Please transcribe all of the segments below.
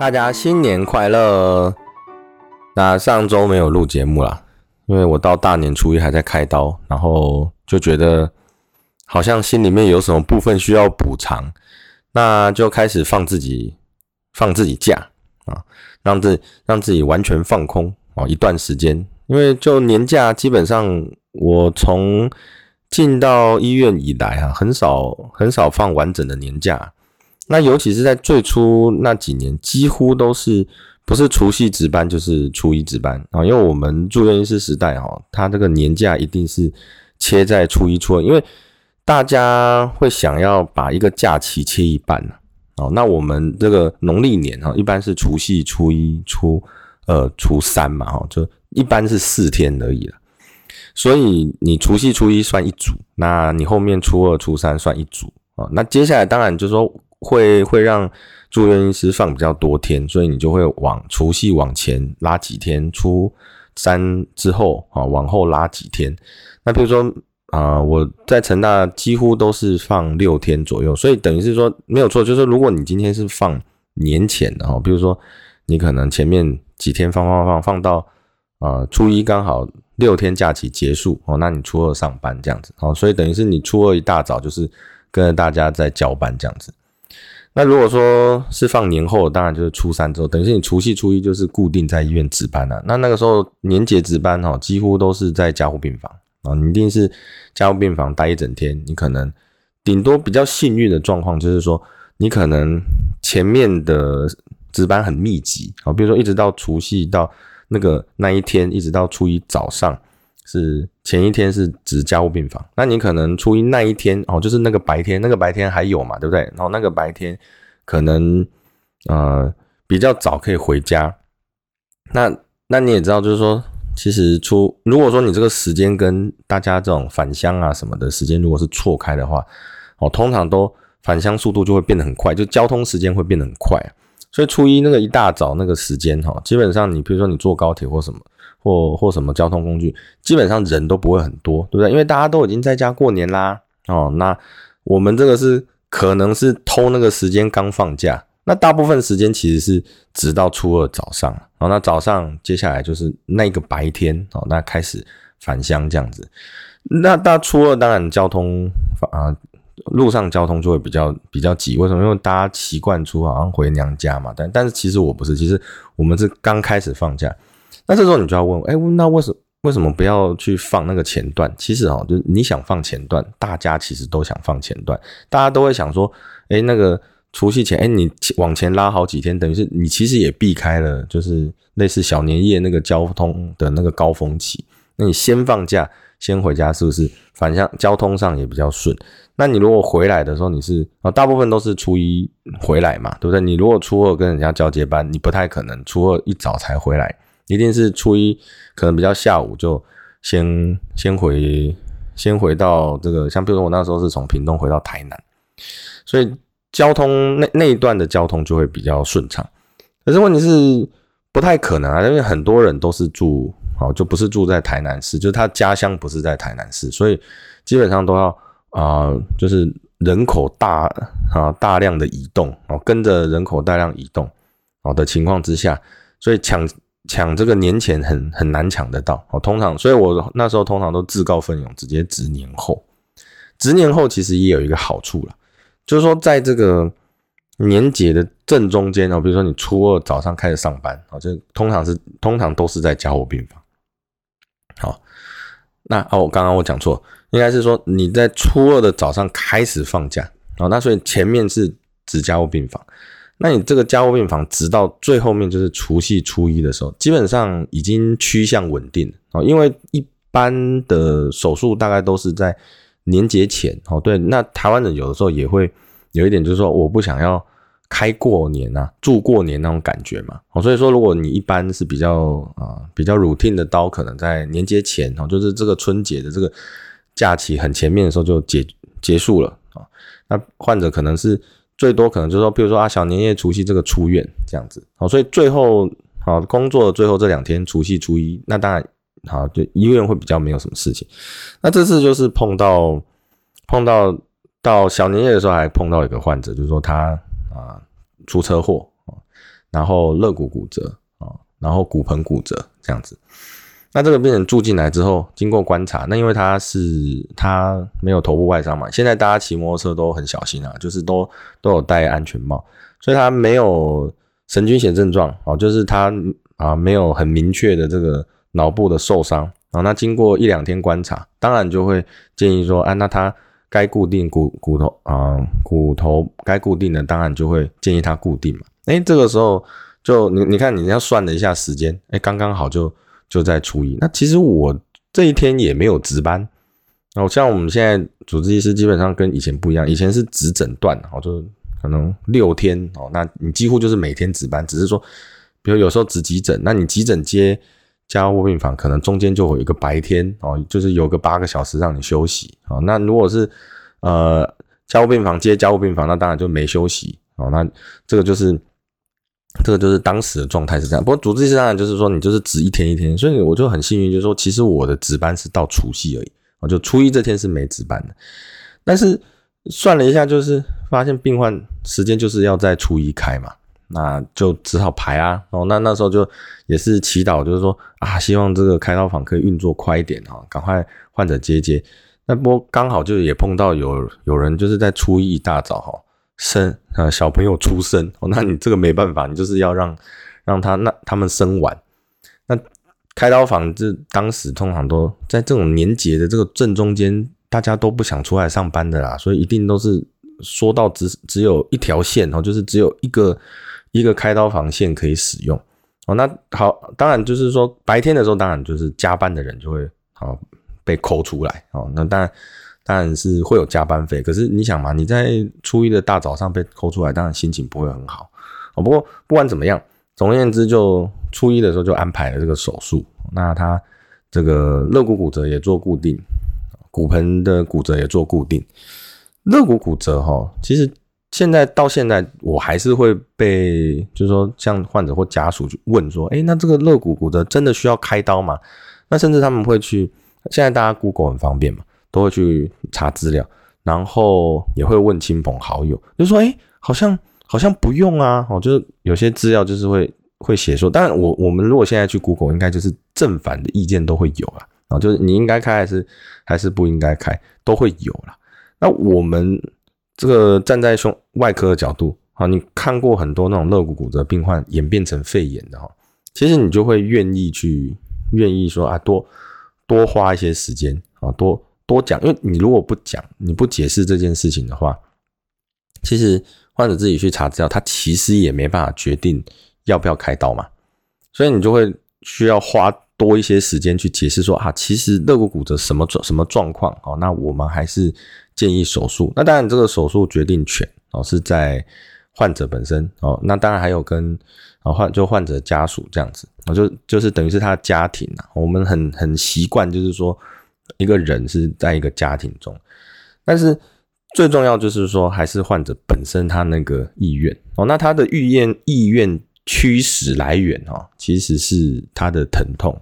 大家新年快乐！那上周没有录节目啦，因为我到大年初一还在开刀，然后就觉得好像心里面有什么部分需要补偿，那就开始放自己放自己假啊，让自让自己完全放空哦一段时间，因为就年假基本上我从进到医院以来啊，很少很少放完整的年假。那尤其是在最初那几年，几乎都是不是除夕值班就是初一值班啊，因为我们住院医师时代哈，他这个年假一定是切在初一初二，因为大家会想要把一个假期切一半呢。哦，那我们这个农历年哈，一般是除夕、初一、初二、初三嘛，哈，就一般是四天而已了。所以你除夕、初一算一组，那你后面初二、初三算一组啊。那接下来当然就是说。会会让住院医师放比较多天，所以你就会往除夕往前拉几天，初三之后啊往后拉几天。那比如说啊，我在成大几乎都是放六天左右，所以等于是说没有错，就是说如果你今天是放年前的哈，比如说你可能前面几天放放放放到啊初一刚好六天假期结束哦，那你初二上班这样子哦，所以等于是你初二一大早就是跟着大家在交班这样子。那如果说是放年后，当然就是初三之后，等于是你除夕初一就是固定在医院值班了。那那个时候年节值班哈，几乎都是在加护病房啊，你一定是加护病房待一整天。你可能顶多比较幸运的状况就是说，你可能前面的值班很密集啊，比如说一直到除夕到那个那一天，一直到初一早上。是前一天是指加护病房，那你可能初一那一天哦，就是那个白天，那个白天还有嘛，对不对？然后那个白天可能呃比较早可以回家。那那你也知道，就是说，其实出如果说你这个时间跟大家这种返乡啊什么的时间如果是错开的话，哦，通常都返乡速度就会变得很快，就交通时间会变得很快。所以初一那个一大早那个时间哈，基本上你比如说你坐高铁或什么。或或什么交通工具，基本上人都不会很多，对不对？因为大家都已经在家过年啦。哦，那我们这个是可能是偷那个时间刚放假，那大部分时间其实是直到初二早上。哦，那早上接下来就是那个白天哦，那开始返乡这样子。那大初二当然交通啊，路上交通就会比较比较挤。为什么？因为大家习惯出好像回娘家嘛。但但是其实我不是，其实我们是刚开始放假。那这时候你就要问，哎，那为什为什么不要去放那个前段？其实哦，就是你想放前段，大家其实都想放前段，大家都会想说，哎，那个除夕前，哎，你往前拉好几天，等于是你其实也避开了，就是类似小年夜那个交通的那个高峰期。那你先放假，先回家，是不是？反向交通上也比较顺。那你如果回来的时候，你是啊，大部分都是初一回来嘛，对不对？你如果初二跟人家交接班，你不太可能初二一早才回来。一定是初一，可能比较下午就先先回先回到这个，像比如说我那时候是从屏东回到台南，所以交通那那一段的交通就会比较顺畅。可是问题是不太可能啊，因为很多人都是住哦，就不是住在台南市，就是他家乡不是在台南市，所以基本上都要啊，就是人口大啊大量的移动哦，跟着人口大量移动哦的情况之下，所以抢。抢这个年前很很难抢得到哦，通常，所以我那时候通常都自告奋勇直接值年后，值年后其实也有一个好处了，就是说在这个年节的正中间哦，比如说你初二早上开始上班哦，就通常是通常都是在加护病房。好，那哦，刚刚我讲错，应该是说你在初二的早上开始放假哦，那所以前面是指加护病房。那你这个加护病房，直到最后面就是除夕初一的时候，基本上已经趋向稳定哦。因为一般的手术大概都是在年节前哦。对，那台湾人有的时候也会有一点，就是说我不想要开过年啊，住过年那种感觉嘛。哦，所以说如果你一般是比较啊比较 routine 的刀，可能在年节前哦，就是这个春节的这个假期很前面的时候就结结束了啊。那患者可能是最多可能就是说，比如说啊小年夜除夕这个出院这样子。哦，所以最后好工作最后这两天除夕初一，那当然好就医院会比较没有什么事情。那这次就是碰到碰到到小年夜的时候还碰到一个患者，就是说他。啊，出车祸啊，然后肋骨骨折啊，然后骨盆骨折这样子。那这个病人住进来之后，经过观察，那因为他是他没有头部外伤嘛，现在大家骑摩托车都很小心啊，就是都都有戴安全帽，所以他没有神经血症状哦，就是他啊没有很明确的这个脑部的受伤啊。那经过一两天观察，当然就会建议说，啊，那他。该固定骨骨头啊，骨头该固定的，当然就会建议他固定嘛。哎，这个时候就你你看，你要算了一下时间，哎，刚刚好就就在初一。那其实我这一天也没有值班，哦，像我们现在主治医师基本上跟以前不一样，以前是只诊断，哦，就可能六天哦，那你几乎就是每天值班，只是说，比如有时候只急诊，那你急诊接。加护病房可能中间就会有一个白天哦，就是有个八个小时让你休息啊。那如果是呃加护病房接加护病房，那当然就没休息哦。那这个就是这个就是当时的状态是这样。不过主治医师当然就是说你就是值一天一天，所以我就很幸运，就是说其实我的值班是到除夕而已，我就初一这天是没值班的。但是算了一下，就是发现病患时间就是要在初一开嘛。那就只好排啊，哦，那那时候就也是祈祷，就是说啊，希望这个开刀房可以运作快一点哈，赶快患者接接。那不过刚好就也碰到有有人就是在初一大早哈生啊小朋友出生哦，那你这个没办法，你就是要让让他那他们生完。那开刀房这当时通常都在这种年节的这个正中间，大家都不想出来上班的啦，所以一定都是说到只只有一条线哦，就是只有一个。一个开刀房线可以使用哦，那好，当然就是说白天的时候，当然就是加班的人就会好被抠出来哦。那当然当然是会有加班费，可是你想嘛，你在初一的大早上被抠出来，当然心情不会很好哦。不过不管怎么样，总而言之，就初一的时候就安排了这个手术。那他这个肋骨骨折也做固定，骨盆的骨折也做固定。肋骨骨折哈，其实。现在到现在，我还是会被，就是说，像患者或家属去问说，哎，那这个肋骨骨折真的需要开刀吗？那甚至他们会去，现在大家 Google 很方便嘛，都会去查资料，然后也会问亲朋好友，就说，哎，好像好像不用啊，哦，就是有些资料就是会会写说，当然我我们如果现在去 Google，应该就是正反的意见都会有了，啊，就是你应该开还是还是不应该开，都会有了。那我们。这个站在胸外科的角度，啊，你看过很多那种肋骨骨折病患演变成肺炎的哈，其实你就会愿意去，愿意说啊，多多花一些时间啊，多多讲，因为你如果不讲，你不解释这件事情的话，其实患者自己去查资料，他其实也没办法决定要不要开刀嘛，所以你就会需要花多一些时间去解释说啊，其实肋骨骨折什么状什么状况哦，那我们还是。建议手术，那当然这个手术决定权哦是在患者本身哦，那当然还有跟啊患就患者家属这样子，我就就是等于是他的家庭啊，我们很很习惯就是说一个人是在一个家庭中，但是最重要就是说还是患者本身他那个意愿。哦，那他的意愿意愿驱使来源哦，其实是他的疼痛，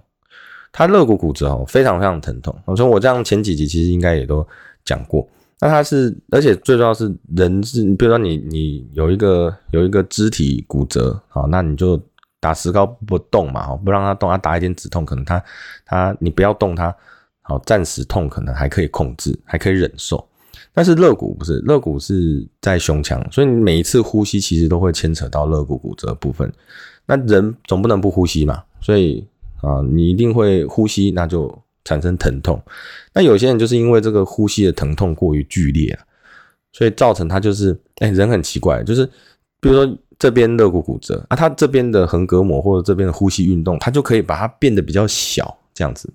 他肋骨骨折哦非常非常疼痛，我说我这样前几集其实应该也都讲过。那他是，而且最重要是人是，比如说你你有一个有一个肢体骨折，好，那你就打石膏不动嘛，不让他动，他打一点止痛，可能他他你不要动他，好，暂时痛可能还可以控制，还可以忍受。但是肋骨不是，肋骨是在胸腔，所以你每一次呼吸其实都会牵扯到肋骨骨折部分。那人总不能不呼吸嘛，所以啊，你一定会呼吸，那就。产生疼痛，那有些人就是因为这个呼吸的疼痛过于剧烈啊，所以造成他就是哎人很奇怪，就是比如说这边肋骨骨折啊，他这边的横膈膜或者这边的呼吸运动，他就可以把它变得比较小这样子。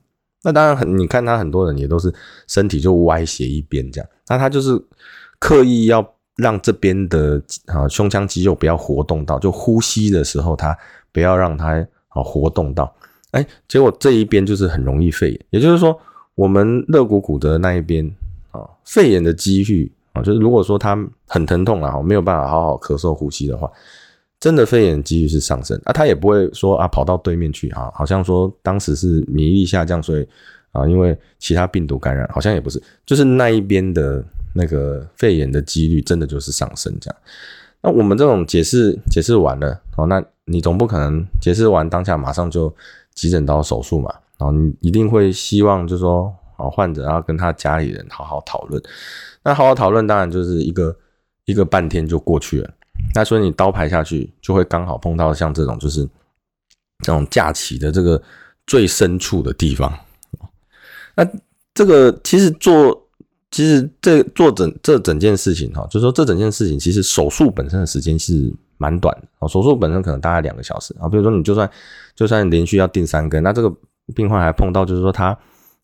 那当然很，你看他很多人也都是身体就歪斜一边这样，那他就是刻意要让这边的啊胸腔肌肉不要活动到，就呼吸的时候它不要让它啊活动到。哎，结果这一边就是很容易肺炎，也就是说，我们肋骨骨折那一边啊，肺炎的几率啊，就是如果说他很疼痛啊，没有办法好好咳嗽呼吸的话，真的肺炎几率是上升啊。他也不会说啊跑到对面去啊，好像说当时是免疫力下降，所以啊，因为其他病毒感染，好像也不是，就是那一边的那个肺炎的几率真的就是上升这样。那我们这种解释解释完了哦，那你总不可能解释完当下马上就。急诊到手术嘛，然后你一定会希望，就是说，啊，患者要跟他家里人好好讨论。那好好讨论，当然就是一个一个半天就过去了。那所以你刀排下去，就会刚好碰到像这种，就是这种架起的这个最深处的地方。那这个其实做，其实这做整这整件事情哈，就是说这整件事情，其实手术本身的时间是。蛮短的，手术本身可能大概两个小时啊。比如说你就算就算连续要钉三根，那这个病患还碰到就是说他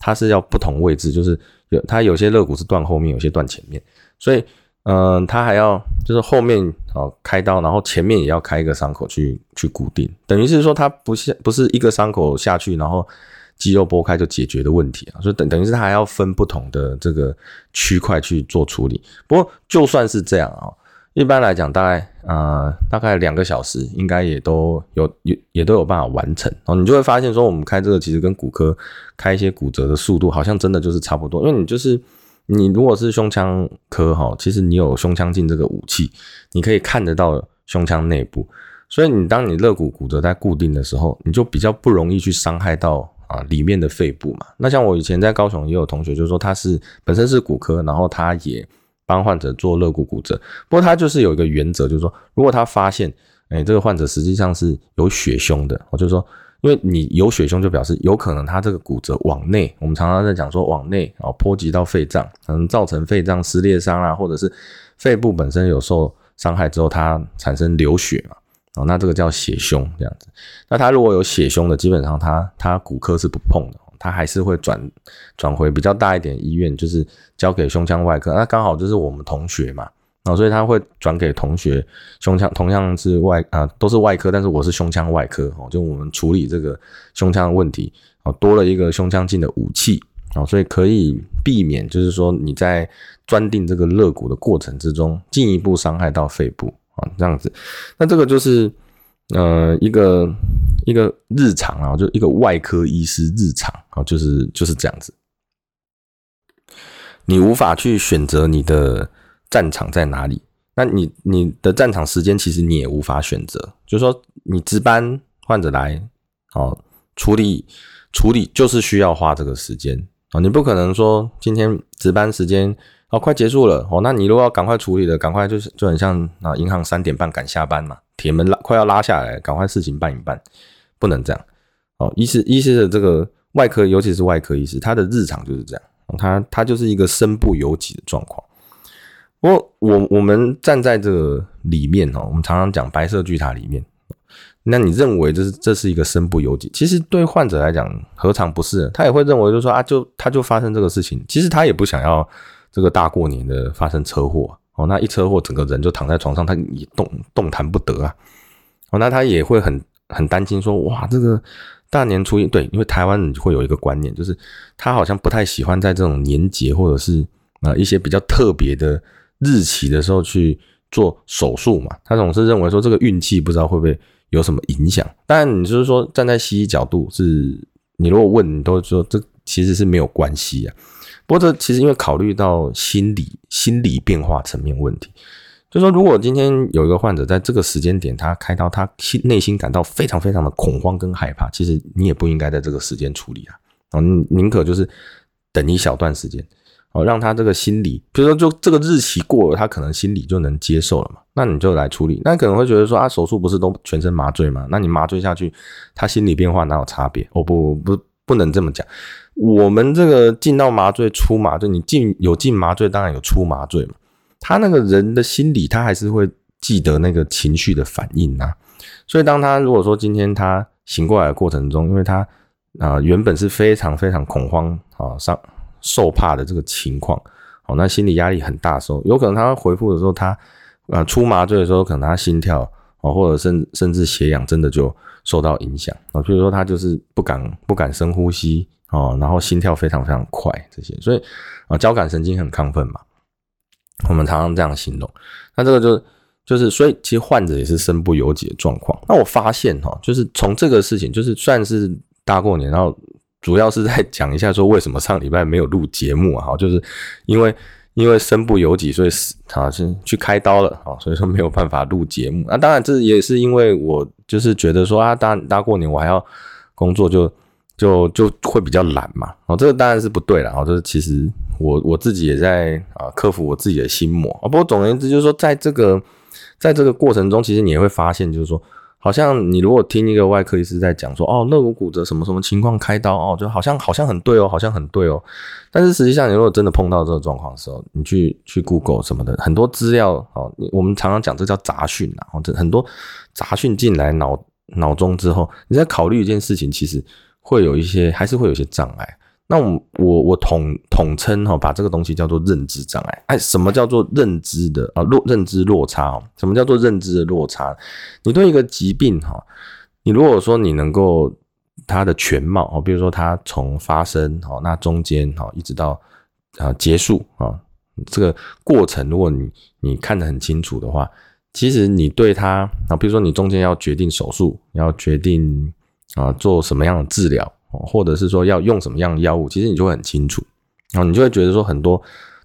他是要不同位置，就是有他有些肋骨是断后面，有些断前面，所以嗯，他还要就是后面哦开刀，然后前面也要开一个伤口去去固定，等于是说他不是不是一个伤口下去，然后肌肉剥开就解决的问题啊，所以等等于是他还要分不同的这个区块去做处理。不过就算是这样啊。一般来讲，大概呃大概两个小时，应该也都有也也都有办法完成哦。你就会发现说，我们开这个其实跟骨科开一些骨折的速度，好像真的就是差不多。因为你就是你如果是胸腔科哈，其实你有胸腔镜这个武器，你可以看得到胸腔内部，所以你当你肋骨骨折在固定的时候，你就比较不容易去伤害到啊里面的肺部嘛。那像我以前在高雄也有同学，就是说他是本身是骨科，然后他也。帮患者做肋骨骨折，不过他就是有一个原则，就是说，如果他发现，哎，这个患者实际上是有血胸的，我就说，因为你有血胸，就表示有可能他这个骨折往内，我们常常在讲说往内啊，波及到肺脏，可能造成肺脏撕裂伤啊，或者是肺部本身有受伤害之后，它产生流血嘛，哦，那这个叫血胸这样子。那他如果有血胸的，基本上他他骨科是不碰的。他还是会转转回比较大一点医院，就是交给胸腔外科。那刚好就是我们同学嘛，啊，所以他会转给同学胸腔，同样是外啊，都是外科，但是我是胸腔外科哦，就我们处理这个胸腔的问题哦，多了一个胸腔镜的武器哦，所以可以避免，就是说你在钻定这个肋骨的过程之中，进一步伤害到肺部啊，这样子。那这个就是呃一个。一个日常啊，就一个外科医师日常啊，就是就是这样子。你无法去选择你的战场在哪里，那你你的战场时间其实你也无法选择。就是说，你值班患者来哦，处理处理就是需要花这个时间啊，你不可能说今天值班时间哦快结束了哦，那你如果要赶快处理的，赶快就是就很像啊，银行三点半赶下班嘛，铁门拉快要拉下来，赶快事情办一办。不能这样哦，医师医师的这个外科，尤其是外科医师，他的日常就是这样，他他就是一个身不由己的状况。不过我我们站在这个里面哦，我们常常讲白色巨塔里面，那你认为这是这是一个身不由己？其实对患者来讲，何尝不是？他也会认为，就是说啊，就他就发生这个事情，其实他也不想要这个大过年的发生车祸哦，那一车祸，整个人就躺在床上，他也动动弹不得啊，哦，那他也会很。很担心说，哇，这个大年初一，对，因为台湾人会有一个观念，就是他好像不太喜欢在这种年节或者是啊一些比较特别的日期的时候去做手术嘛。他总是认为说这个运气不知道会不会有什么影响。但你就是说站在西医角度，是你如果问，你都说这其实是没有关系啊。不过这其实因为考虑到心理心理变化层面问题。就说，如果今天有一个患者在这个时间点他开刀，他心内心感到非常非常的恐慌跟害怕，其实你也不应该在这个时间处理啊，嗯，宁可就是等一小段时间，哦，让他这个心理，比如说就这个日期过了，他可能心理就能接受了嘛，那你就来处理。那可能会觉得说啊，手术不是都全身麻醉吗？那你麻醉下去，他心理变化哪有差别？哦不不不能这么讲，我们这个进到麻醉出麻醉，你进有进麻醉，当然有出麻醉嘛。他那个人的心理，他还是会记得那个情绪的反应呐。所以，当他如果说今天他醒过来的过程中，因为他啊原本是非常非常恐慌啊、上受怕的这个情况哦，那心理压力很大的时候，有可能他回复的时候，他啊出麻醉的时候，可能他心跳哦，或者甚甚至血氧真的就受到影响啊。比如说他就是不敢不敢深呼吸哦，然后心跳非常非常快这些，所以啊交感神经很亢奋嘛，我们常常这样形容。那这个就就是所以其实患者也是身不由己的状况。那我发现哈，就是从这个事情，就是算是大过年，然后。主要是在讲一下说为什么上礼拜没有录节目啊？就是因为因为身不由己，所以是啊是去开刀了啊，所以说没有办法录节目。那当然这也是因为我就是觉得说啊大大过年我还要工作，就就就会比较懒嘛。哦，这个当然是不对了哦，这其实我我自己也在啊克服我自己的心魔啊。不过总而言之就是说，在这个在这个过程中，其实你也会发现就是说。好像你如果听一个外科医师在讲说，哦，肋骨骨折什么什么情况开刀哦，就好像好像很对哦，好像很对哦。但是实际上，你如果真的碰到这个状况的时候，你去去 Google 什么的，很多资料哦，我们常常讲这叫杂讯啊，这很多杂讯进来脑脑中之后，你在考虑一件事情，其实会有一些，还是会有一些障碍。那我我我统统称哈，把这个东西叫做认知障碍。哎，什么叫做认知的啊落认知落差哦？什么叫做认知的落差？你对一个疾病哈，你如果说你能够它的全貌哦，比如说它从发生哦，那中间哈一直到啊结束啊这个过程，如果你你看得很清楚的话，其实你对它啊，比如说你中间要决定手术，要决定啊做什么样的治疗。或者是说要用什么样的药物，其实你就会很清楚，然后你就会觉得说很多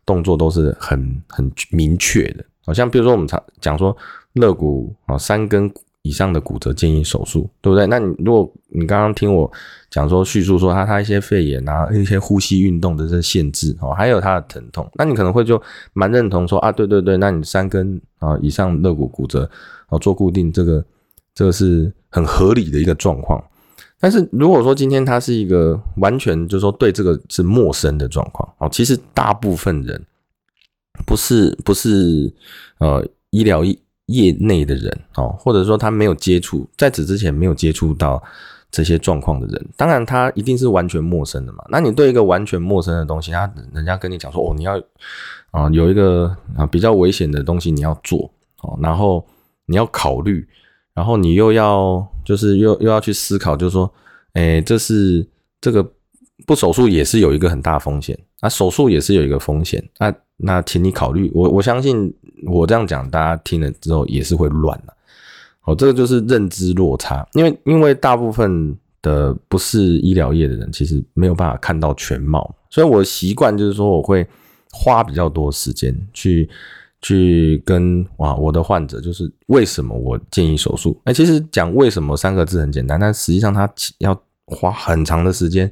动作都是很很明确的，好像比如说我们常讲说肋骨啊三根以上的骨折建议手术，对不对？那你如果你刚刚听我讲说叙述说他他一些肺炎啊一些呼吸运动的这限制哦，还有他的疼痛，那你可能会就蛮认同说啊对对对，那你三根啊以上肋骨骨折哦做固定这个这个是很合理的一个状况。但是如果说今天他是一个完全就是说对这个是陌生的状况哦，其实大部分人不是不是呃医疗业内的人哦，或者说他没有接触在此之前没有接触到这些状况的人，当然他一定是完全陌生的嘛。那你对一个完全陌生的东西，他人家跟你讲说哦，你要啊有一个啊比较危险的东西你要做哦，然后你要考虑。然后你又要就是又又要去思考，就是说，哎，这是这个不手术也是有一个很大风险，那手术也是有一个风险，那那请你考虑，我我相信我这样讲，大家听了之后也是会乱的。哦，这个就是认知落差，因为因为大部分的不是医疗业的人，其实没有办法看到全貌，所以我习惯就是说，我会花比较多时间去。去跟哇，我的患者就是为什么我建议手术？哎，其实讲为什么三个字很简单，但实际上他要花很长的时间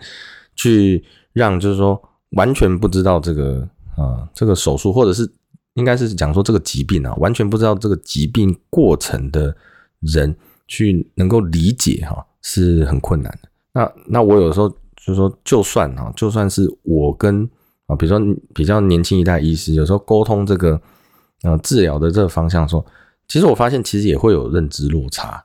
去让，就是说完全不知道这个啊这个手术，或者是应该是讲说这个疾病啊，完全不知道这个疾病过程的人去能够理解哈，是很困难的。那那我有时候就是说，就算啊，就算是我跟啊，比如说比较年轻一代医师，有时候沟通这个。呃，治疗的这个方向说，其实我发现其实也会有认知落差。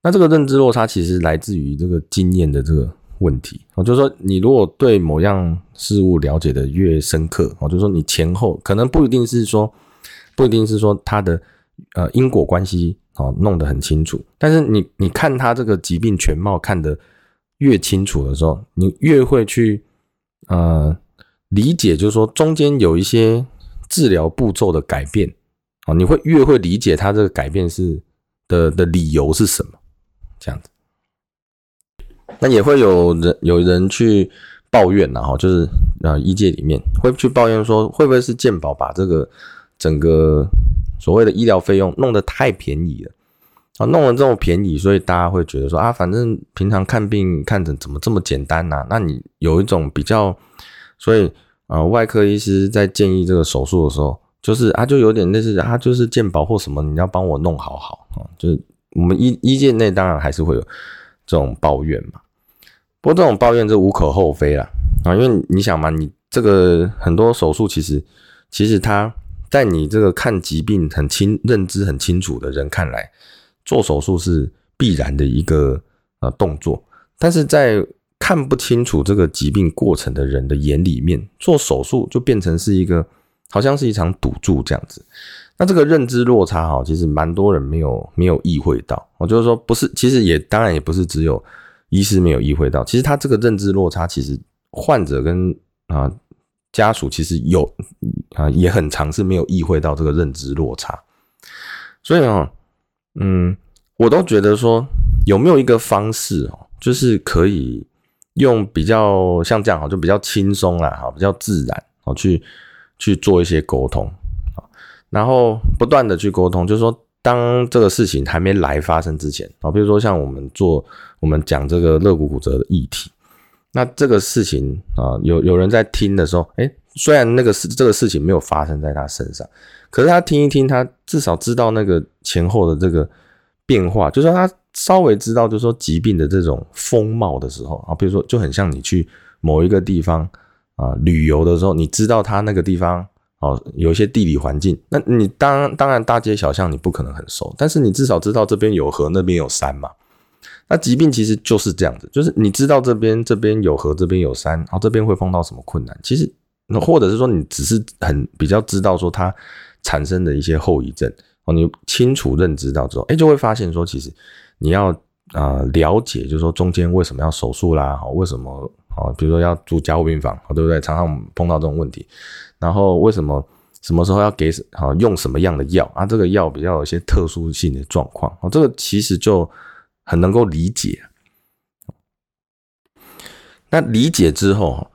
那这个认知落差其实来自于这个经验的这个问题。我就说，你如果对某样事物了解的越深刻，我就说你前后可能不一定是说，不一定是说它的呃因果关系哦弄得很清楚。但是你你看他这个疾病全貌看得越清楚的时候，你越会去呃理解，就是说中间有一些。治疗步骤的改变，啊，你会越会理解他这个改变是的的理由是什么，这样子。那也会有人有人去抱怨然后就是呃，医界里面会去抱怨说，会不会是健保把这个整个所谓的医疗费用弄得太便宜了啊？弄得这么便宜，所以大家会觉得说啊，反正平常看病看诊怎么这么简单呢？那你有一种比较，所以。啊，外科医师在建议这个手术的时候，就是啊，就有点类似，他就是健保或什么，你要帮我弄好好啊。就是我们医医界内当然还是会有这种抱怨嘛，不过这种抱怨就无可厚非了啊，因为你想嘛，你这个很多手术其实其实他在你这个看疾病很清、认知很清楚的人看来，做手术是必然的一个呃动作，但是在看不清楚这个疾病过程的人的眼里面，做手术就变成是一个好像是一场赌注这样子。那这个认知落差哈，其实蛮多人没有没有意会到。我就是说，不是，其实也当然也不是只有医师没有意会到。其实他这个认知落差，其实患者跟啊家属其实有啊也很尝试没有意会到这个认知落差。所以啊，嗯，我都觉得说有没有一个方式哦，就是可以用比较像这样哈，就比较轻松啦，哈，比较自然哦，去去做一些沟通。然后不断的去沟通，就是说，当这个事情还没来发生之前啊，比如说像我们做我们讲这个肋骨骨折的议题，那这个事情啊，有有人在听的时候，哎，虽然那个事这个事情没有发生在他身上，可是他听一听，他至少知道那个前后的这个变化，就是说他稍微知道，就是说疾病的这种风貌的时候啊，比如说就很像你去某一个地方啊旅游的时候，你知道它那个地方。哦，有一些地理环境，那你当当然大街小巷你不可能很熟，但是你至少知道这边有河，那边有山嘛。那疾病其实就是这样子，就是你知道这边这边有河，这边有山，然后这边会碰到什么困难，其实或者是说你只是很比较知道说它产生的一些后遗症哦，你清楚认知到之后，哎，就会发现说其实你要啊了解，就是说中间为什么要手术啦，为什么哦，比如说要住加护病房，对不对？常常碰到这种问题。然后为什么什么时候要给啊用什么样的药啊？这个药比较有一些特殊性的状况啊，这个其实就很能够理解。那理解之后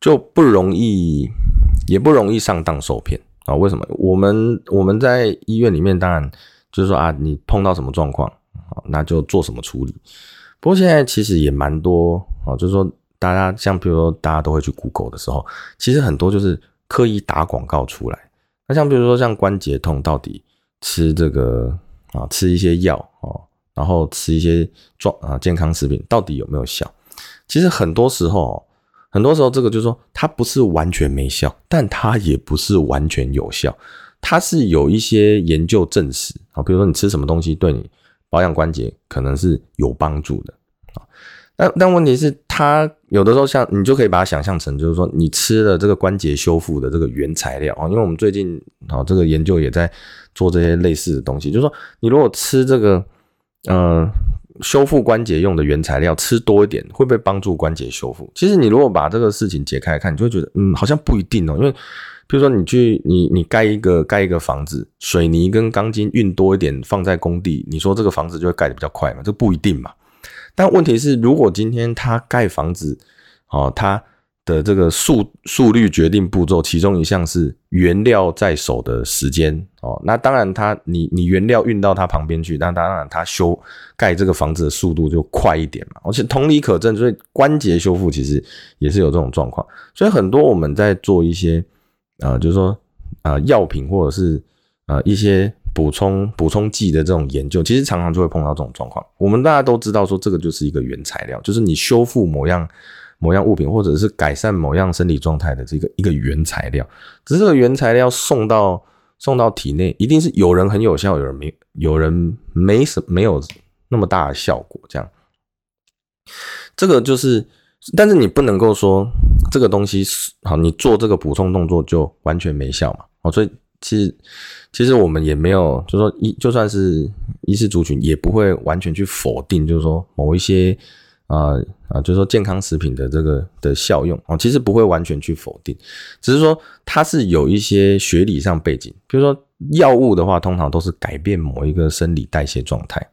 就不容易，也不容易上当受骗啊？为什么？我们我们在医院里面，当然就是说啊，你碰到什么状况啊，那就做什么处理。不过现在其实也蛮多啊，就是说大家像比如说大家都会去 Google 的时候，其实很多就是。刻意打广告出来，那像比如说像关节痛，到底吃这个啊，吃一些药哦，然后吃一些状啊健康食品，到底有没有效？其实很多时候，很多时候这个就是说，它不是完全没效，但它也不是完全有效，它是有一些研究证实啊，比如说你吃什么东西对你保养关节可能是有帮助的啊。但但问题是，它有的时候像你就可以把它想象成，就是说你吃了这个关节修复的这个原材料啊，因为我们最近啊这个研究也在做这些类似的东西，就是说你如果吃这个呃修复关节用的原材料吃多一点，会不会帮助关节修复？其实你如果把这个事情解开看，你就会觉得嗯好像不一定哦，因为比如说你去你你盖一个盖一个房子，水泥跟钢筋运多一点放在工地，你说这个房子就会盖得比较快嘛？这不一定嘛。但问题是，如果今天他盖房子，哦，他的这个速速率决定步骤，其中一项是原料在手的时间，哦，那当然他你你原料运到他旁边去，那当然他修盖这个房子的速度就快一点嘛。而且同理可证，所以关节修复其实也是有这种状况。所以很多我们在做一些，呃，就是说，呃，药品或者是呃一些。补充补充剂的这种研究，其实常常就会碰到这种状况。我们大家都知道，说这个就是一个原材料，就是你修复某样某样物品，或者是改善某样生理状态的这个一个原材料。只是这个原材料送到送到体内，一定是有人很有效，有人没有人没什没有那么大的效果。这样，这个就是，但是你不能够说这个东西是好，你做这个补充动作就完全没效嘛？哦，所以。其实，其实我们也没有，就说一就算是医师族群，也不会完全去否定，就是说某一些啊啊，就是说健康食品的这个的效用哦，其实不会完全去否定，只是说它是有一些学理上背景，比如说药物的话，通常都是改变某一个生理代谢状态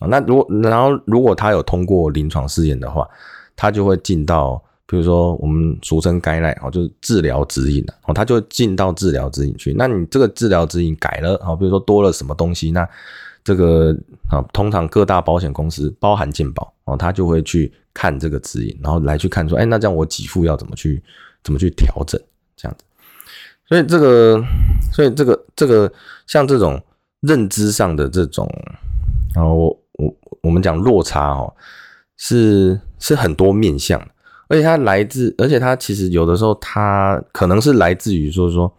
啊。那如果然后如果它有通过临床试验的话，它就会进到。比如说，我们俗称该赖哦，就是治疗指引哦，它就进到治疗指引去。那你这个治疗指引改了哦，比如说多了什么东西，那这个啊，通常各大保险公司包含健保哦，他就会去看这个指引，然后来去看说，哎，那这样我给付要怎么去怎么去调整这样子。所以这个，所以这个这个像这种认知上的这种，然后我我我们讲落差哦，是是很多面向的。而且它来自，而且它其实有的时候，它可能是来自于说说，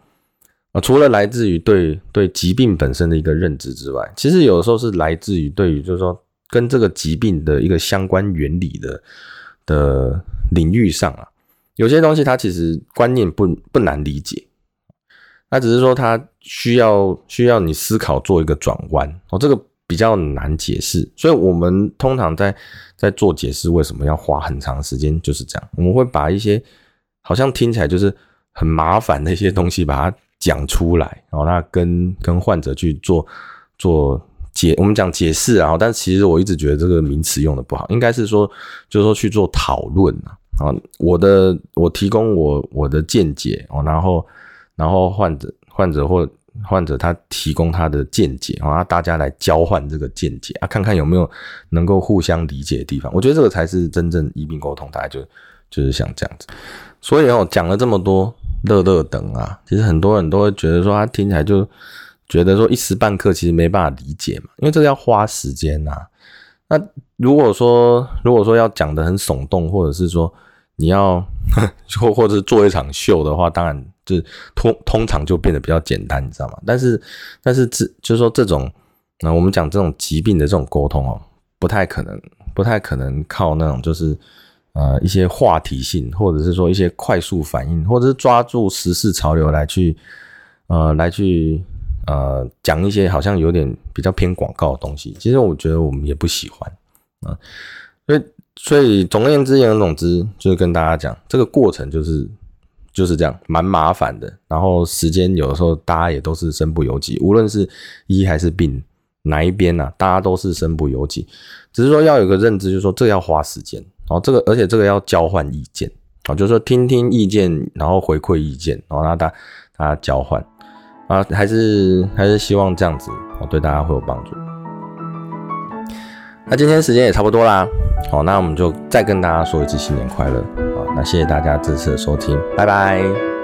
啊，除了来自于对对疾病本身的一个认知之外，其实有的时候是来自于对于就是说跟这个疾病的一个相关原理的的领域上啊，有些东西它其实观念不不难理解，那只是说它需要需要你思考做一个转弯哦，这个比较难解释，所以我们通常在在做解释为什么要花很长时间，就是这样，我们会把一些好像听起来就是很麻烦的一些东西把它讲出来，然后那跟跟患者去做做解，我们讲解释啊，但其实我一直觉得这个名词用的不好，应该是说就是说去做讨论啊，啊，我的我提供我我的见解哦，然后。然后患者患者或患者他提供他的见解啊，大家来交换这个见解啊，看看有没有能够互相理解的地方。我觉得这个才是真正医病沟通，大概就就是像这样子。所以哦，讲了这么多乐乐等啊，其实很多人都会觉得说，他听起来就觉得说一时半刻其实没办法理解嘛，因为这个要花时间呐。那如果说如果说要讲的很耸动，或者是说你要 或或者是做一场秀的话，当然。是通通常就变得比较简单，你知道吗？但是但是这就是说这种，那我们讲这种疾病的这种沟通哦，不太可能，不太可能靠那种就是呃一些话题性，或者是说一些快速反应，或者是抓住时事潮流来去呃来去呃讲一些好像有点比较偏广告的东西。其实我觉得我们也不喜欢啊，所以总而言之言而总之，就是跟大家讲这个过程就是。就是这样，蛮麻烦的。然后时间有的时候大家也都是身不由己，无论是医还是病，哪一边呢？大家都是身不由己。只是说要有个认知，就是说这要花时间。然后这个，而且这个要交换意见啊，就是说听听意见，然后回馈意见，然后让大大家交换啊，还是还是希望这样子哦，对大家会有帮助。那今天时间也差不多啦，好，那我们就再跟大家说一次新年快乐。那谢谢大家这次的收听，拜拜。